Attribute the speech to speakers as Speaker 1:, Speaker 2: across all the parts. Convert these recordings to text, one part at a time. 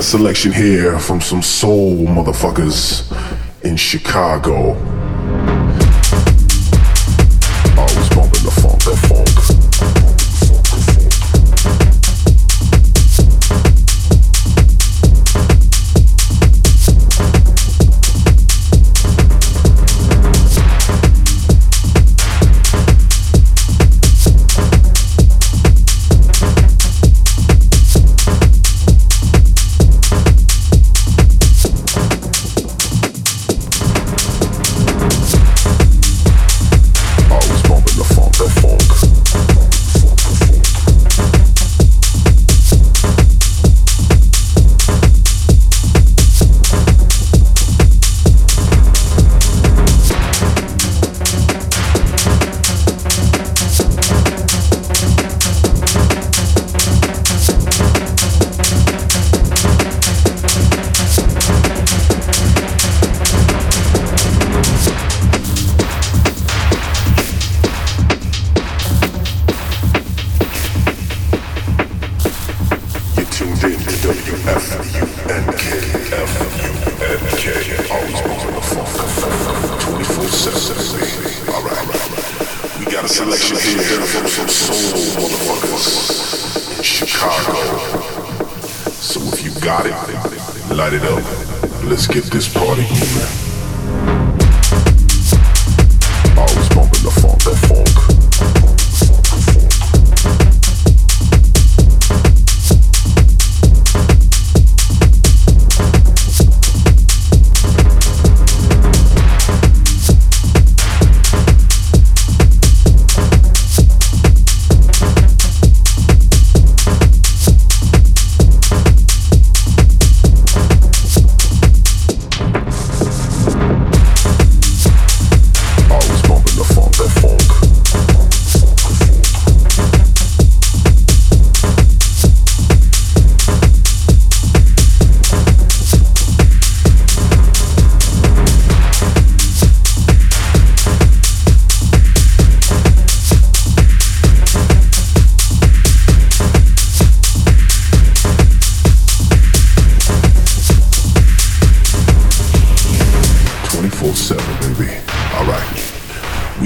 Speaker 1: got a selection here from some soul motherfuckers in Chicago.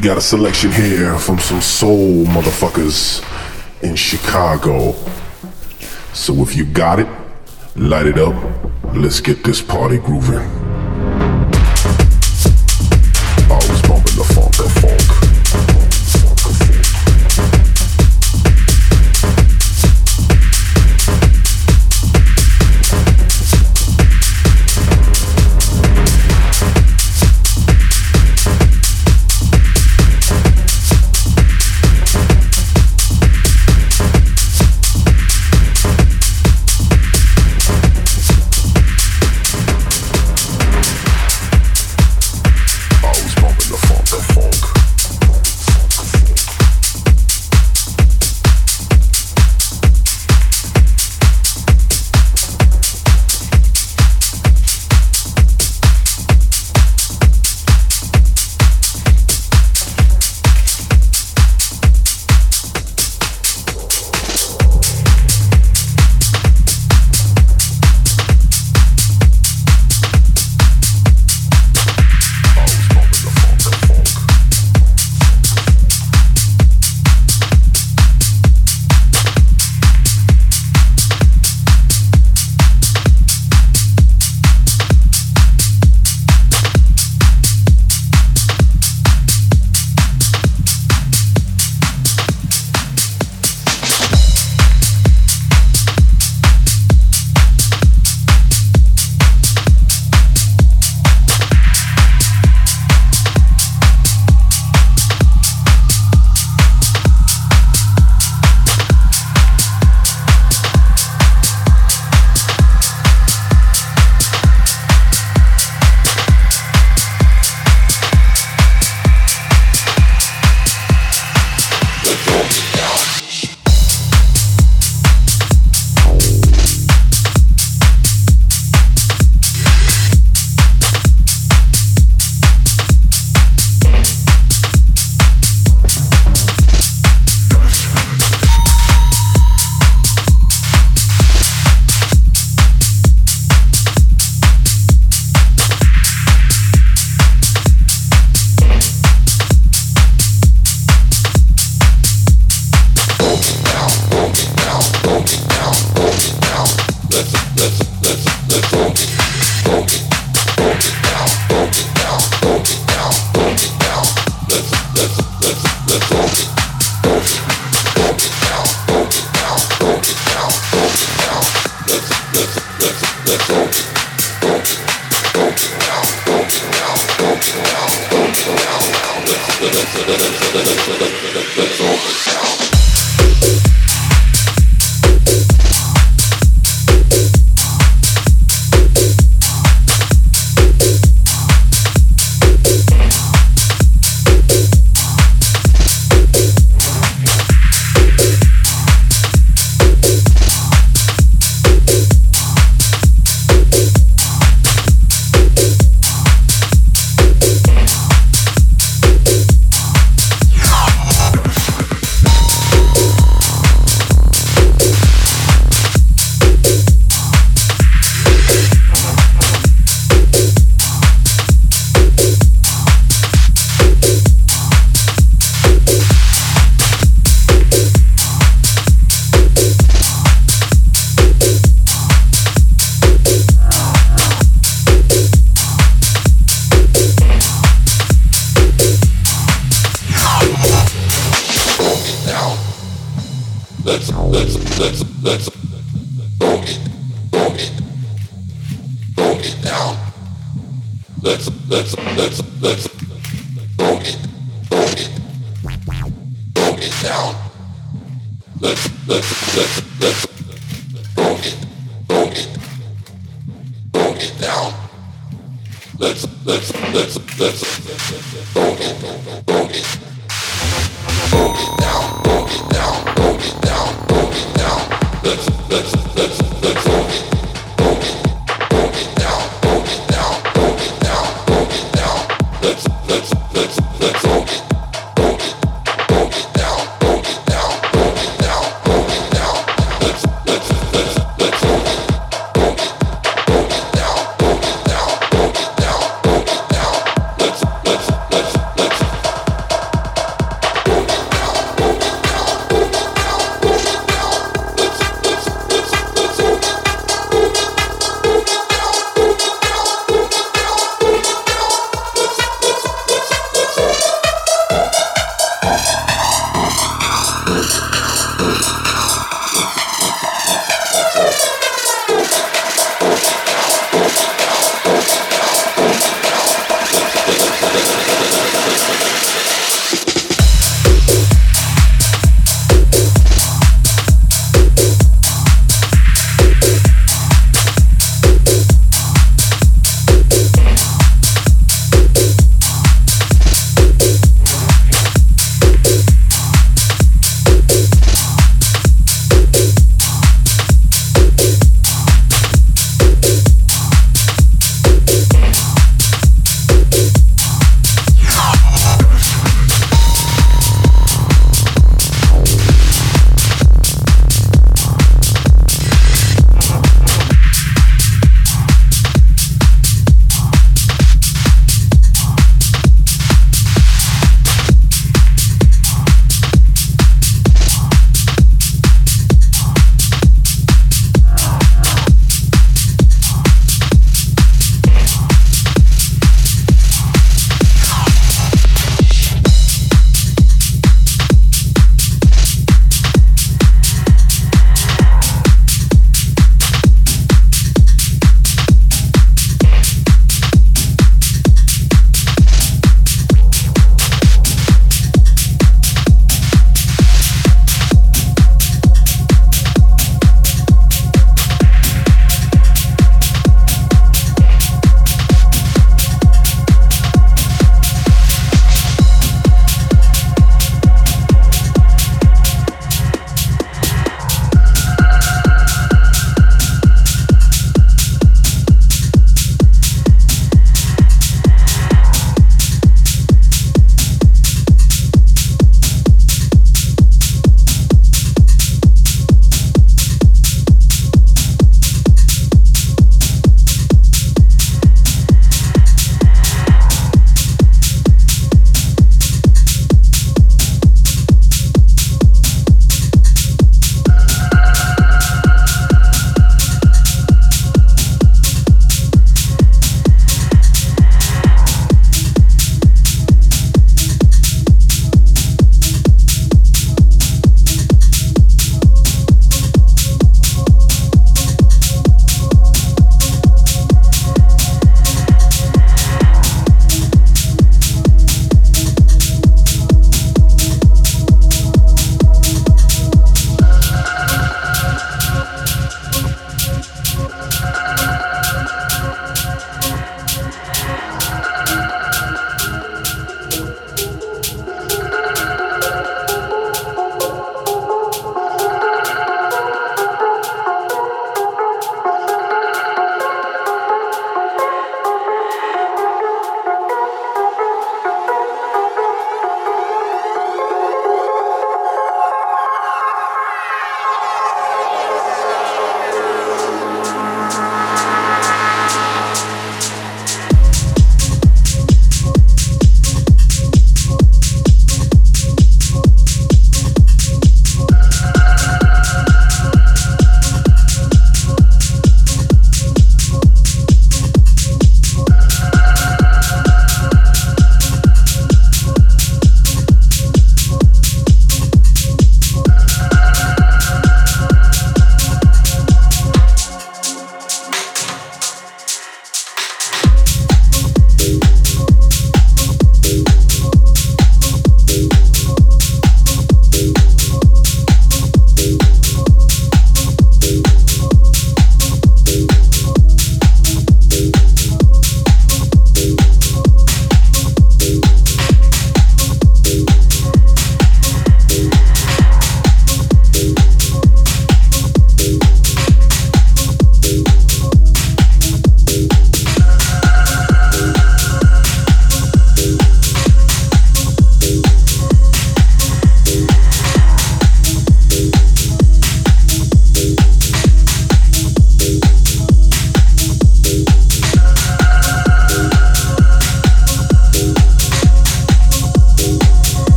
Speaker 1: We got a selection here from some soul motherfuckers in Chicago. So if you got it, light it up. Let's get this party grooving.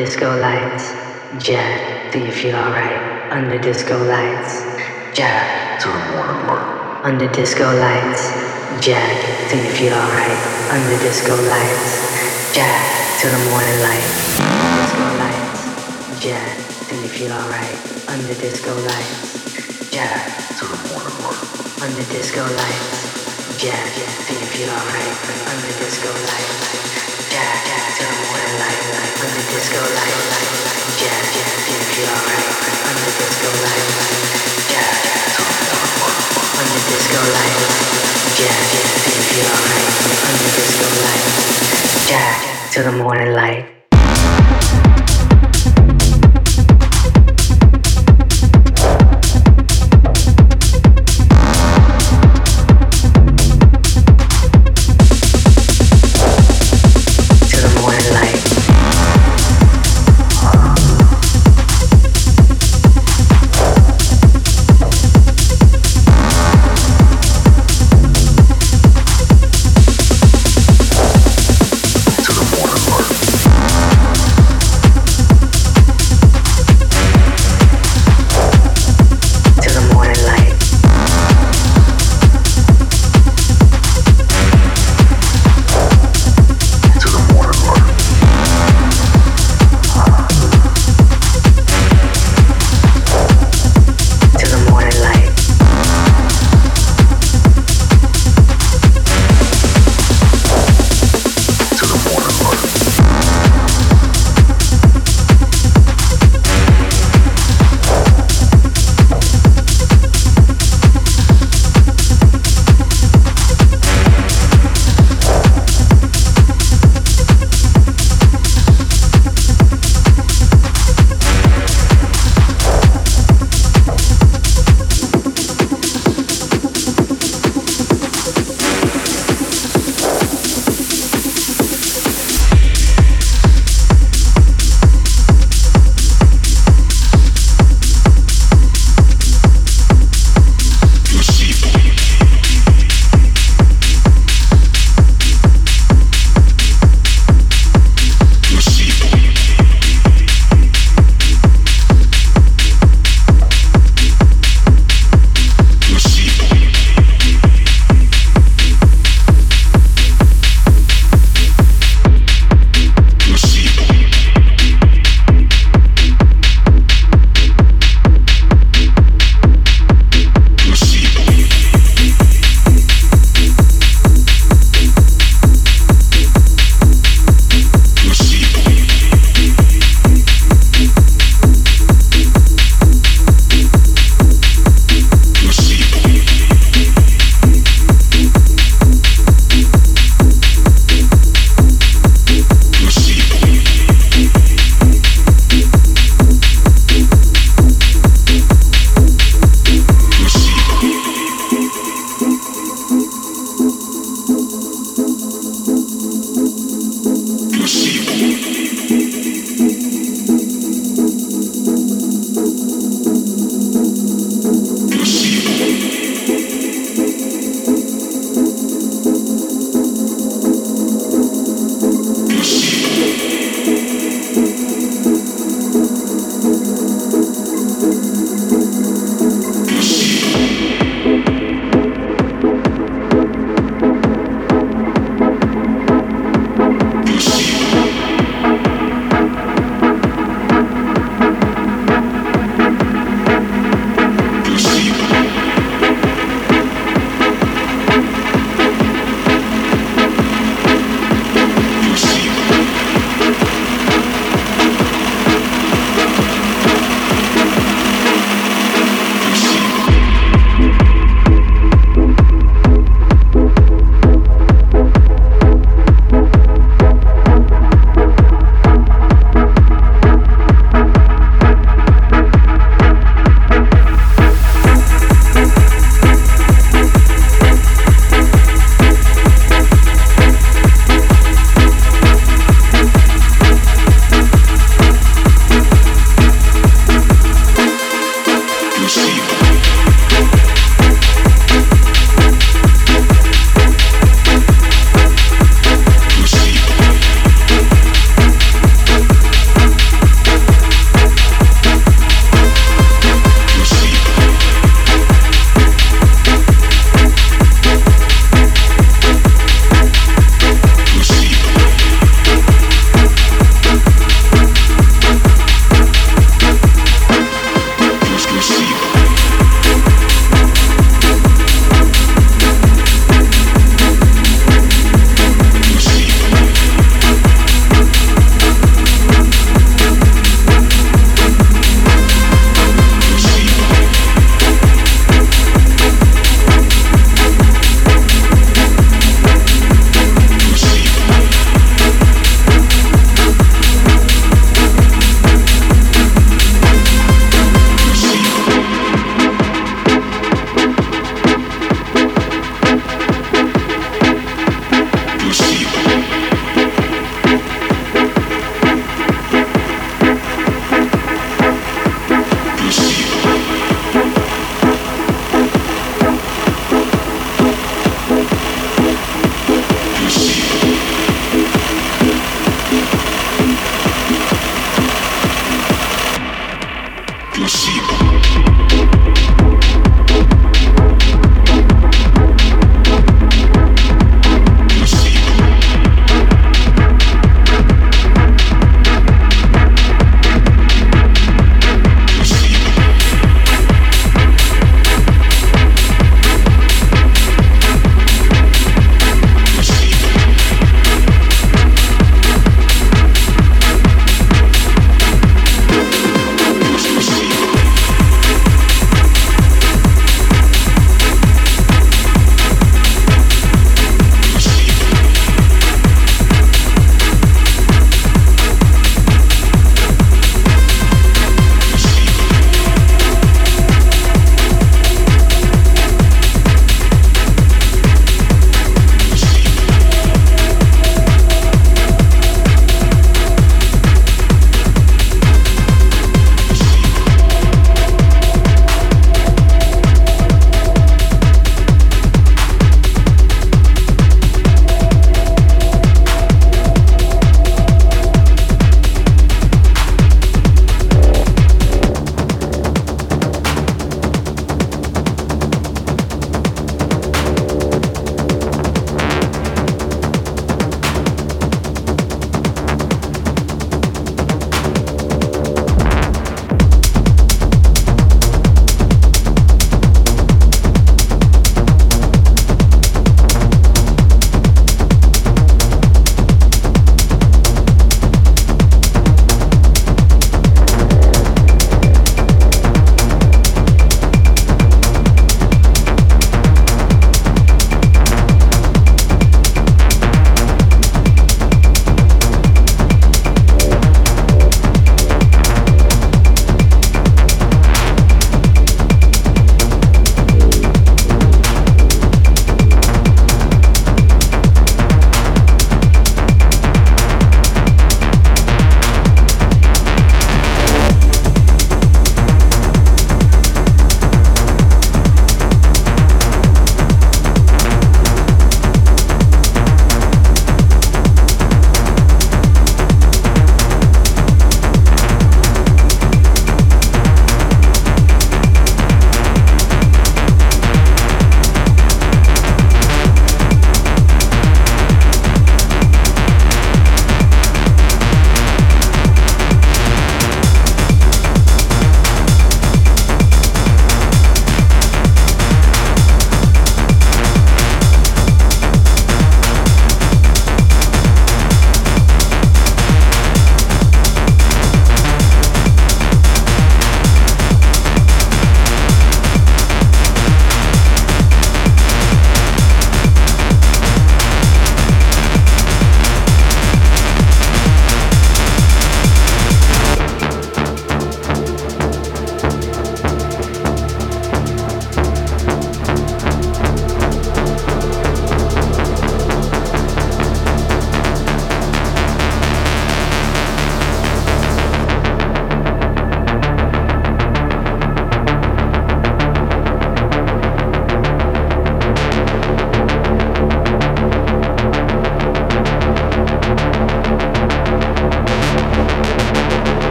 Speaker 2: Disco lights, jack till you feel alright. Under disco lights, jack to the morning light. Disco lights, jack till you feel alright. Under disco lights, jack to the morning light. Under disco lights, jack till you feel alright. Under disco lights, jack to the morning light. Under disco lights, jack till you feel alright. Under disco lights, to the morning light. Mexida.